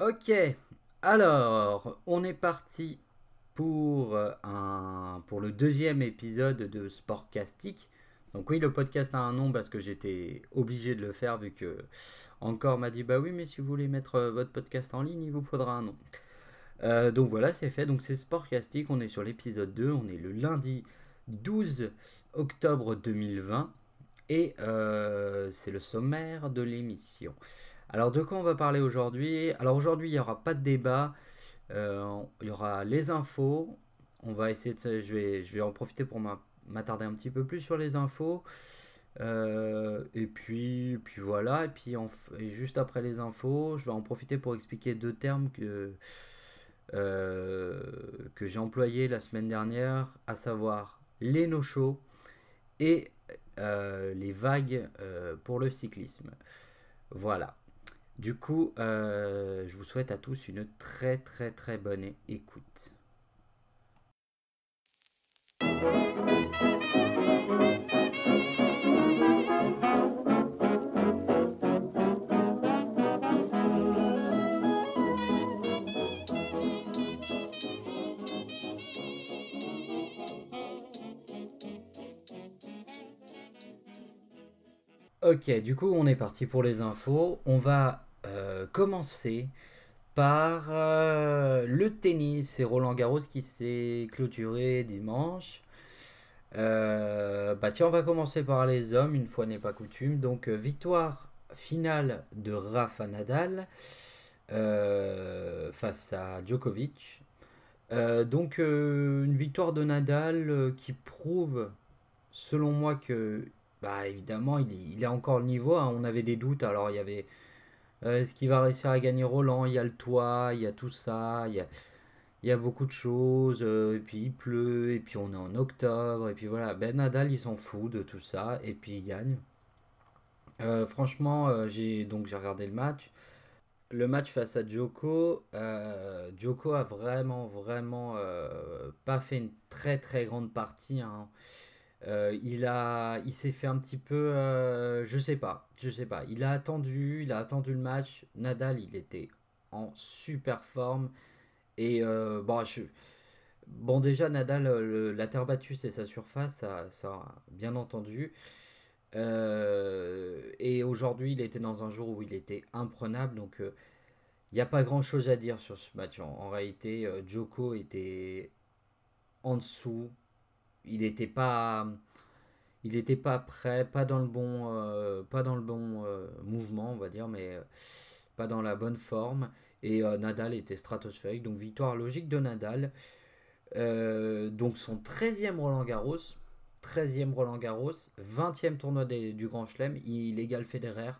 Ok, alors on est parti pour, un, pour le deuxième épisode de Sportcastic. Donc oui, le podcast a un nom parce que j'étais obligé de le faire vu que encore m'a dit bah oui mais si vous voulez mettre euh, votre podcast en ligne il vous faudra un nom. Euh, donc voilà c'est fait, donc c'est Sportcastic, on est sur l'épisode 2, on est le lundi 12 octobre 2020 et euh, c'est le sommaire de l'émission. Alors de quoi on va parler aujourd'hui? Alors aujourd'hui il n'y aura pas de débat, il y aura les infos, on va essayer de... Je vais, je vais en profiter pour ma m'attarder un petit peu plus sur les infos. Euh, et puis, puis voilà, et puis juste après les infos, je vais en profiter pour expliquer deux termes que, euh, que j'ai employés la semaine dernière, à savoir les no-shows et euh, les vagues pour le cyclisme. Voilà. Du coup, je vous souhaite à tous une très très très bonne écoute. Ok, du coup on est parti pour les infos. On va euh, commencer par euh, le tennis et Roland Garros qui s'est clôturé dimanche. Euh, bah tiens, on va commencer par les hommes, une fois n'est pas coutume. Donc victoire finale de Rafa Nadal face à Djokovic. donc une victoire de Nadal qui prouve, selon moi, que bah évidemment, il, a encore le niveau. Hein. On avait des doutes. Alors, il y avait. Euh, est-ce qu'il va réussir à gagner Roland? Il y a le toit, il y a tout ça. Il y a, beaucoup de choses. Euh, et puis, il pleut. Et puis, on est en octobre. Et puis, voilà. Ben Nadal, il s'en fout de tout ça. Et puis, il gagne. Euh, franchement, j'ai donc j'ai regardé le match. Le match face à Djoko, Djoko a vraiment, vraiment pas fait une très, très grande partie. Hein. Euh, il a, il s'est fait un petit peu, euh, je sais pas, je sais pas. Il a attendu, il a attendu le match. Nadal, il était en super forme et euh, bon, bon déjà Nadal, la terre battue c'est sa surface, ça, bien entendu. et aujourd'hui, il était dans un jour où il était imprenable, donc il n'y a pas grand chose à dire sur ce match. En, réalité, Joko était en dessous il n'était pas il pas prêt, pas dans le bon, euh, euh, mouvement, on va dire, mais euh, pas dans la bonne forme. Et Nadal était stratosphérique, donc victoire logique de Nadal. donc son 13e Roland Garros, 13e Roland Garros, 20e tournoi du Grand Chelem, il égale Federer.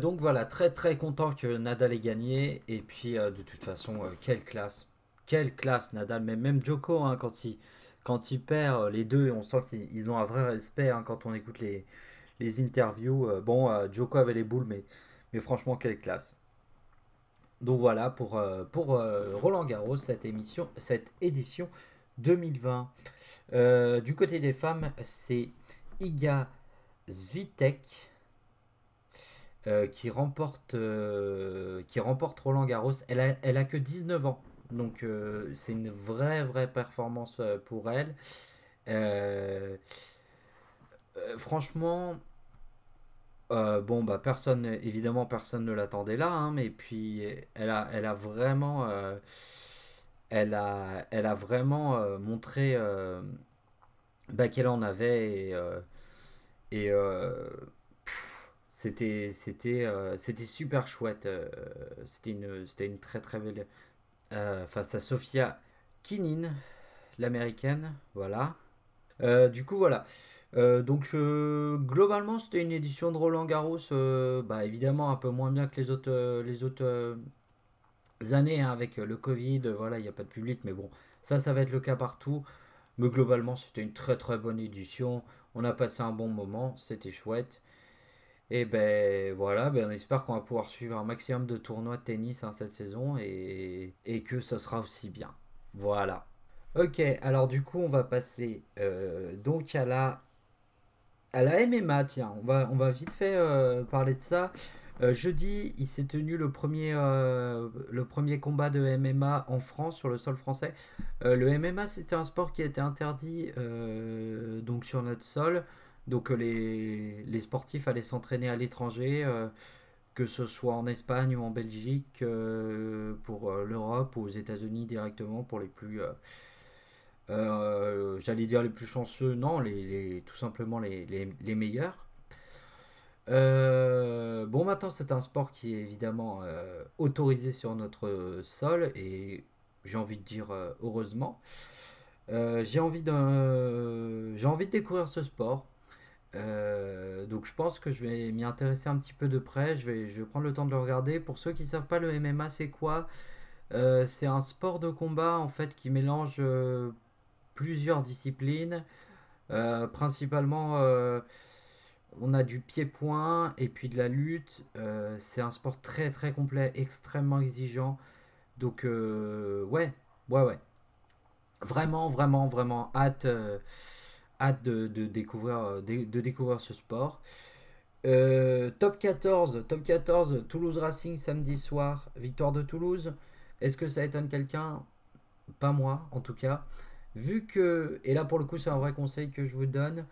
donc voilà, très très content que Nadal ait gagné. Et puis de toute façon, quelle classe, quelle classe Nadal, mais même Djoko, hein, quand il quand il perd euh, les deux, on sent qu'ils ont un vrai respect hein, quand on écoute les, les interviews. Euh, bon, euh, Joko avait les boules, mais, mais franchement, quelle classe. Donc voilà pour, pour Roland Garros, cette, émission, cette édition 2020. du côté des femmes, c'est Iga Zvitek qui, remporte, qui remporte Roland Garros. Elle a, elle a que 19 ans. Donc euh, c'est une vraie, vraie performance euh, pour elle. Euh, franchement, bon, bah personne, évidemment, personne ne l'attendait là, hein, mais puis elle a, elle a vraiment, elle a, vraiment montré bah, qu'elle en avait et, c'était, super chouette. c'était c'était une très très belle euh, face à Sofia Kinin, l'américaine. Voilà. Euh, du coup, voilà. Euh, donc, globalement, c'était une édition de Roland Garros, bah, évidemment un peu moins bien que les autres, les autres années hein, avec le Covid. Voilà, il n'y a pas de public, mais bon, ça, ça va être le cas partout. Mais globalement, c'était une très très bonne édition. On a passé un bon moment, c'était chouette. Et ben voilà, ben on espère qu'on va pouvoir suivre un maximum de tournois de tennis hein, cette saison et, que ce sera aussi bien. Voilà. Ok, alors du coup on va passer euh, donc à la, à la MMA, tiens, on va, on va vite fait euh, parler de ça. jeudi, il s'est tenu le premier, le premier combat de MMA en France sur le sol français. le MMA, c'était un sport qui été interdit donc sur notre sol. Donc les, les sportifs allaient s'entraîner à l'étranger que ce soit en Espagne ou en Belgique, euh, pour euh, l'Europe ou aux États-Unis directement, pour les plus, euh, j'allais dire les plus chanceux, non, les, tout simplement les, meilleurs. bon, maintenant c'est un sport qui est évidemment autorisé sur notre sol et j'ai envie de dire heureusement. j'ai envie, j'ai envie de découvrir ce sport. Euh, donc je pense que je vais m'y intéresser un petit peu de près, je vais, je vais prendre le temps de le regarder. Pour ceux qui ne savent pas, le MMA c'est quoi? Euh, C'est un sport de combat en fait qui mélange euh, plusieurs disciplines. principalement, on a du pied-point et puis de la lutte. c'est un sport très très complet, extrêmement exigeant. Donc ouais, ouais, ouais. Vraiment, vraiment, vraiment hâte hâte de, découvrir, euh, de, découvrir ce sport. Euh, top 14, top 14, Toulouse Racing samedi soir, victoire de Toulouse. Est-ce que ça étonne quelqu'un? Pas moi, en tout cas. Vu que, et là pour le coup c'est un vrai conseil que je vous donne,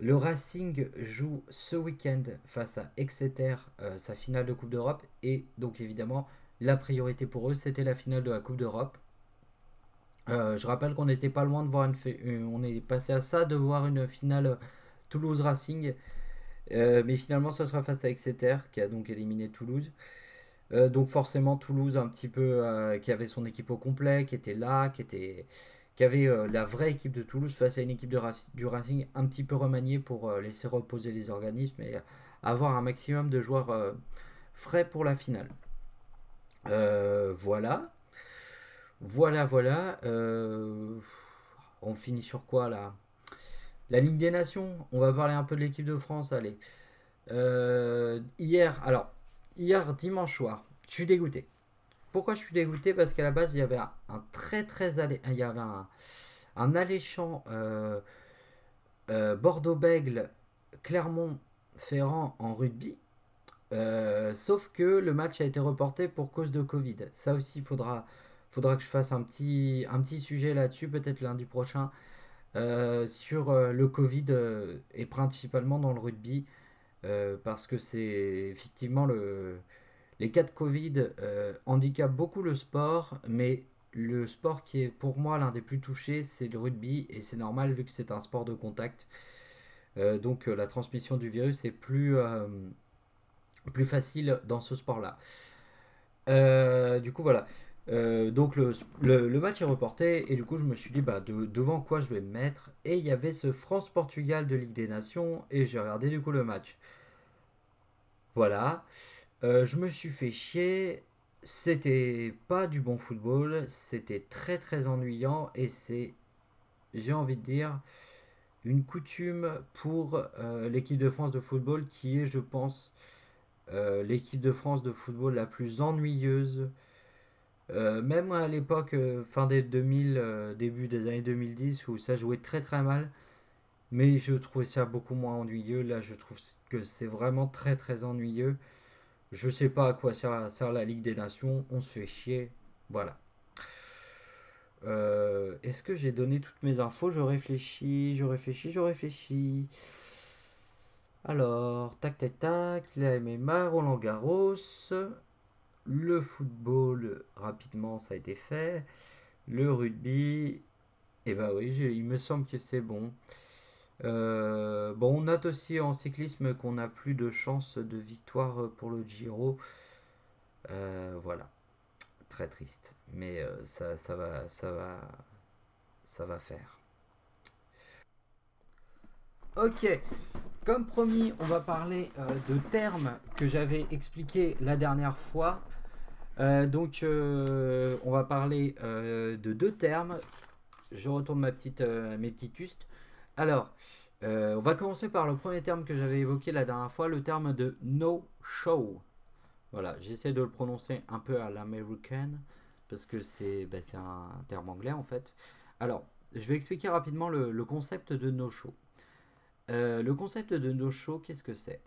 le Racing joue ce week-end face à Exeter, euh, sa finale de Coupe d'Europe, et donc évidemment la priorité pour eux c'était la finale de la Coupe d'Europe. Euh, je rappelle qu'on n'était pas loin de voir une. Euh, on est passé à ça de voir une finale Toulouse Racing. Euh, mais finalement, ça sera face à Exeter qui a donc éliminé Toulouse. donc forcément, Toulouse un petit peu qui avait son équipe au complet, qui était là, qui était qui avait la vraie équipe de Toulouse face à une équipe du Racing un petit peu remaniée pour laisser reposer les organismes et avoir un maximum de joueurs frais pour la finale. voilà. Voilà, voilà. Euh, on finit sur quoi là? La Ligue des Nations. On va parler un peu de l'équipe de France. Allez. Euh, hier, alors, hier dimanche soir, je suis dégoûté. Pourquoi je suis dégoûté? Parce qu'à la base, il y avait un, très très il y avait un, alléchant euh, Bordeaux-Bègle, Clermont-Ferrand en rugby. sauf que le match a été reporté pour cause de Covid. Ça aussi, il faudra, faudra que je fasse un petit, un petit sujet là-dessus, peut-être lundi prochain, euh, sur euh, le Covid euh, et principalement dans le rugby, parce que c'est effectivement le, les cas de Covid handicapent beaucoup le sport, mais le sport qui est pour moi l'un des plus touchés, c'est le rugby, et c'est normal vu que c'est un sport de contact. donc la transmission du virus est plus, plus facile dans ce sport-là. du coup, voilà. Euh, donc le, match est reporté et du coup je me suis dit bah devant quoi je vais me mettre? Et il y avait ce France-Portugal de Ligue des Nations et j'ai regardé du coup le match. Voilà, euh, je me suis fait chier, c'était pas du bon football, c'était très très ennuyant et c'est, j'ai envie de dire, une coutume pour euh, l'équipe de France de football qui est je pense l'équipe de France de football la plus ennuyeuse euh, même à l'époque, euh, fin des 2000, euh, début des années 2010, où ça jouait très très mal, mais je trouvais ça beaucoup moins ennuyeux. Là, je trouve que c'est vraiment très très ennuyeux. Je sais pas à quoi sert, sert la Ligue des Nations, on se fait chier, voilà. Est-ce que j'ai donné toutes mes infos? Je réfléchis, je réfléchis, je réfléchis. Alors, tac tac tac, la MMA, Roland Garros. Le football, rapidement, ça a été fait. Le rugby, eh ben oui, il me semble que c'est bon. Euh, bon, on note aussi en cyclisme qu'on n'a plus de chance de victoire pour le Giro. Euh, voilà, très triste, mais euh, ça, ça va, ça va, ça va faire. Ok, comme promis, on va parler de termes que j'avais expliqués la dernière fois. Euh, donc, euh, on va parler euh, de deux termes. Je retourne ma petite, mes petites ustes. Alors, on va commencer par le premier terme que j'avais évoqué la dernière fois, le terme de no-show. Voilà, j'essaie de le prononcer un peu à l'américaine, parce que ben, c'est un terme anglais en fait. Alors, je vais expliquer rapidement le, concept de no-show. Le concept de no-show, qu'est-ce que c'est?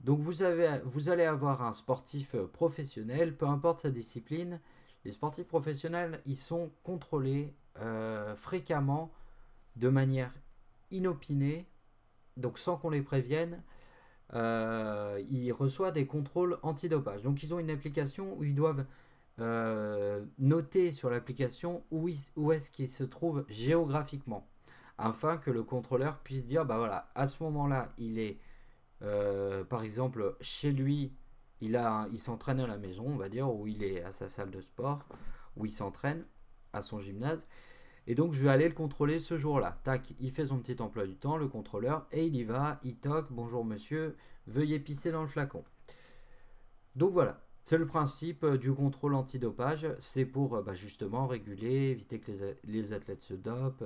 Donc vous, avez, vous allez avoir un sportif professionnel, peu importe sa discipline. Les sportifs professionnels, ils sont contrôlés fréquemment de manière inopinée, donc sans qu'on les prévienne, euh, ils reçoivent des contrôles antidopage. Donc ils ont une application où ils doivent euh, noter sur l'application où est-ce qu'ils se trouvent géographiquement, afin que le contrôleur puisse dire, bah voilà, à ce moment-là, il est, euh, par exemple, chez lui, il, s'entraîne à la maison, on va dire, ou il est à sa salle de sport, où il s'entraîne à son gymnase. Et donc je vais aller le contrôler ce jour-là. Tac, il fait son petit emploi du temps, le contrôleur, et il y va, il toque, bonjour monsieur, veuillez pisser dans le flacon. Donc voilà, c'est le principe euh, du contrôle antidopage, c'est pour euh, bah, justement réguler, éviter que les, athlètes se dopent,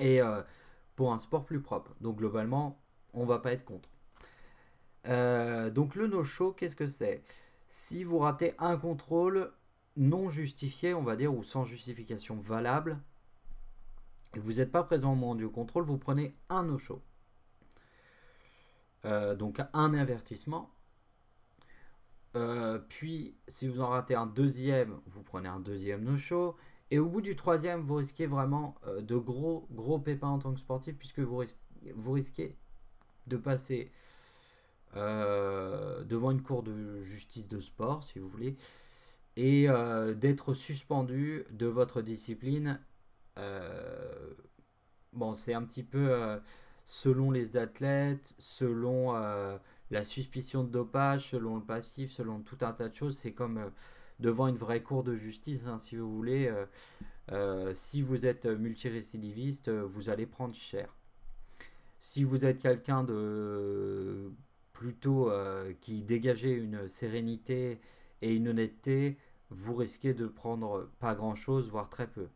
et euh, pour un sport plus propre. Donc globalement, on va pas être contre. donc le no-show, qu'est-ce que c'est? Si vous ratez un contrôle, non justifié, on va dire, ou sans justification valable, et vous n'êtes pas présent au moment du contrôle, vous prenez un no-show. Euh, donc un avertissement. Euh, puis, si vous en ratez un deuxième, vous prenez un deuxième no-show. Et au bout du troisième, vous risquez vraiment euh, de gros, gros pépins en tant que sportif, puisque vous, vous risquez de passer devant une cour de justice de sport, si vous voulez, et euh, d'être suspendu de votre discipline. Euh, bon, c'est un petit peu euh, selon les athlètes, selon la suspicion de dopage, selon le passif, selon tout un tas de choses. C'est comme devant une vraie cour de justice, hein, si vous voulez. si vous êtes multirécidiviste, vous allez prendre cher. Si vous êtes quelqu'un de plutôt qui dégageait une sérénité et une honnêteté, vous risquez de prendre pas grand chose, voire très peu.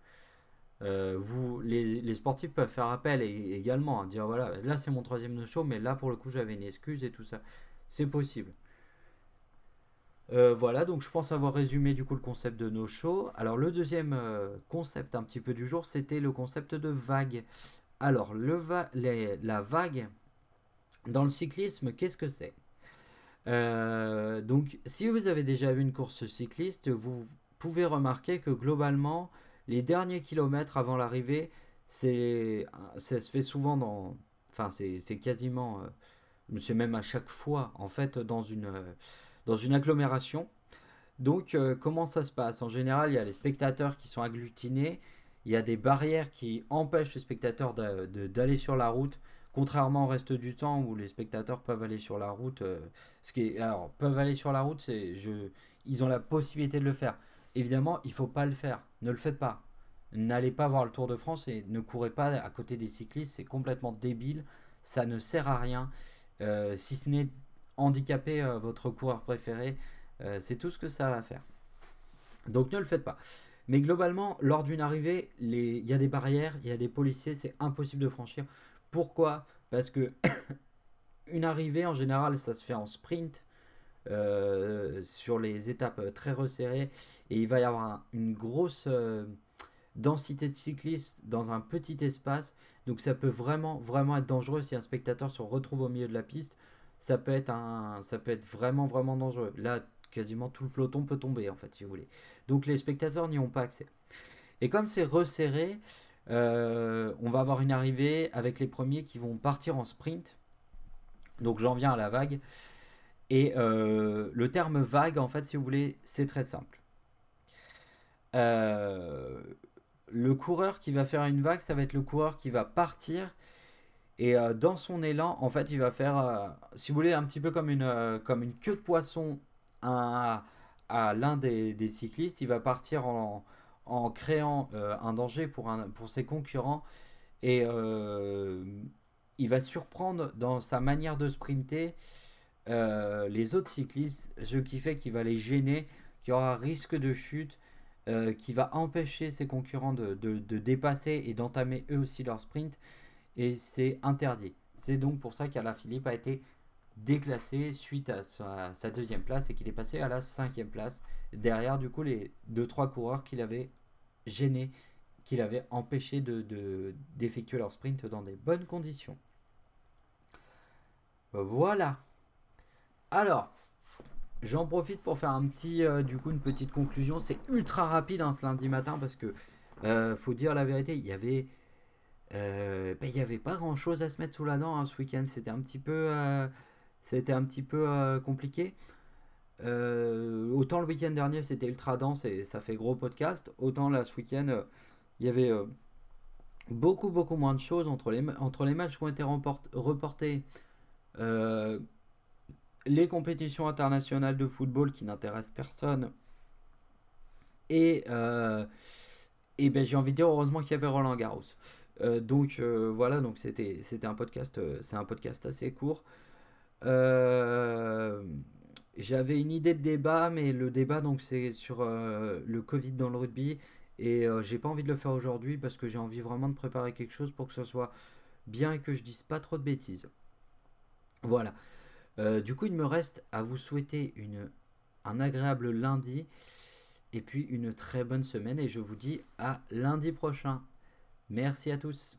Euh, vous, les, sportifs peuvent faire appel également, hein, dire voilà, là c'est mon troisième no-show, mais là pour le coup j'avais une excuse et tout ça. C'est possible. Euh, voilà, donc je pense avoir résumé du coup le concept de no-show. Alors le deuxième euh, concept un petit peu du jour, c'était le concept de vague. Alors le la vague dans le cyclisme, qu'est-ce que c'est? Euh, donc, si vous avez déjà vu une course cycliste, vous pouvez remarquer que globalement, les derniers kilomètres avant l'arrivée, c'est, ça se fait souvent dans, enfin, c'est, quasiment, c'est même à chaque fois, en fait, dans une, dans une agglomération. Donc, euh, comment ça se passe? En général, il y a les spectateurs qui sont agglutinés, il y a des barrières qui empêchent les spectateurs d'aller sur la route Contrairement au reste du temps où les spectateurs peuvent aller sur la route, euh, ce qui est, alors peuvent aller sur la route, c'est je, ils ont la possibilité de le faire. Évidemment, il faut pas le faire. Ne le faites pas. N'allez pas voir le Tour de France et ne courez pas à côté des cyclistes. C'est complètement débile. Ça ne sert à rien. Euh, si ce n'est handicaper euh, votre coureur préféré, c'est tout ce que ça va faire. Donc ne le faites pas. Mais globalement, lors d'une arrivée, il y a des barrières, il y a des policiers, c'est impossible de franchir. Pourquoi? Parce que une arrivée en général, ça se fait en sprint. Euh, sur les étapes très resserrées et il va y avoir une grosse euh, densité de cyclistes dans un petit espace donc ça peut vraiment vraiment être dangereux si un spectateur se retrouve au milieu de la piste ça peut être un ça vraiment vraiment dangereux là quasiment tout le peloton peut tomber en fait si vous voulez donc les spectateurs n'y ont pas accès et comme c'est resserré euh, on va avoir une arrivée avec les premiers qui vont partir en sprint. Donc j'en viens à la vague. Et euh, le terme vague, en fait, si vous voulez, c'est très simple. Euh, le coureur qui va faire une vague, ça va être le coureur qui va partir. Et dans son élan, en fait, il va faire, si vous voulez, un petit peu comme une, comme une queue de poisson à, l'un des, cyclistes. Il va partir en, en créant euh, un danger pour, un, pour ses concurrents et euh, il va surprendre dans sa manière de sprinter euh, les autres cyclistes, ce qui fait qu'il va les gêner, qu'il y aura risque de chute, qui va empêcher ses concurrents de, de, dépasser et d'entamer eux aussi leur sprint et c'est interdit. C'est donc pour ça qu'Alain Philippe a été déclassé suite à sa, deuxième place et qu'il est passé à la cinquième place derrière du coup les deux trois coureurs qu'il avait gênés, qu'il avait empêché de, d'effectuer leur sprint dans des bonnes conditions. Voilà. Alors, j'en profite pour faire un petit, euh, du coup, une petite conclusion. C'est ultra rapide hein, ce lundi matin parce que, euh, faut dire la vérité, il y avait, euh, ben, il y avait pas grand chose à se mettre sous la dent hein, ce week-end. C'était un petit peu, c'était un petit peu compliqué. autant le week-end dernier c'était ultra dense et ça fait gros podcast, autant là ce week-end il y avait beaucoup beaucoup moins de choses entre les, entre les matchs qui ont été reportés les compétitions internationales de football qui n'intéressent personne. Et, euh, et ben, j'ai envie de dire heureusement qu'il y avait Roland Garros. Euh, donc euh, voilà, donc c'était c'était un podcast, c'est un podcast assez court. J'avais une idée de débat, mais le débat donc c'est sur le Covid dans le rugby et j'ai pas envie de le faire aujourd'hui parce que j'ai envie vraiment de préparer quelque chose pour que ce soit bien et que je dise pas trop de bêtises. Voilà. Euh, du coup, il me reste à vous souhaiter une, un agréable lundi et puis une très bonne semaine et je vous dis à lundi prochain. Merci à tous.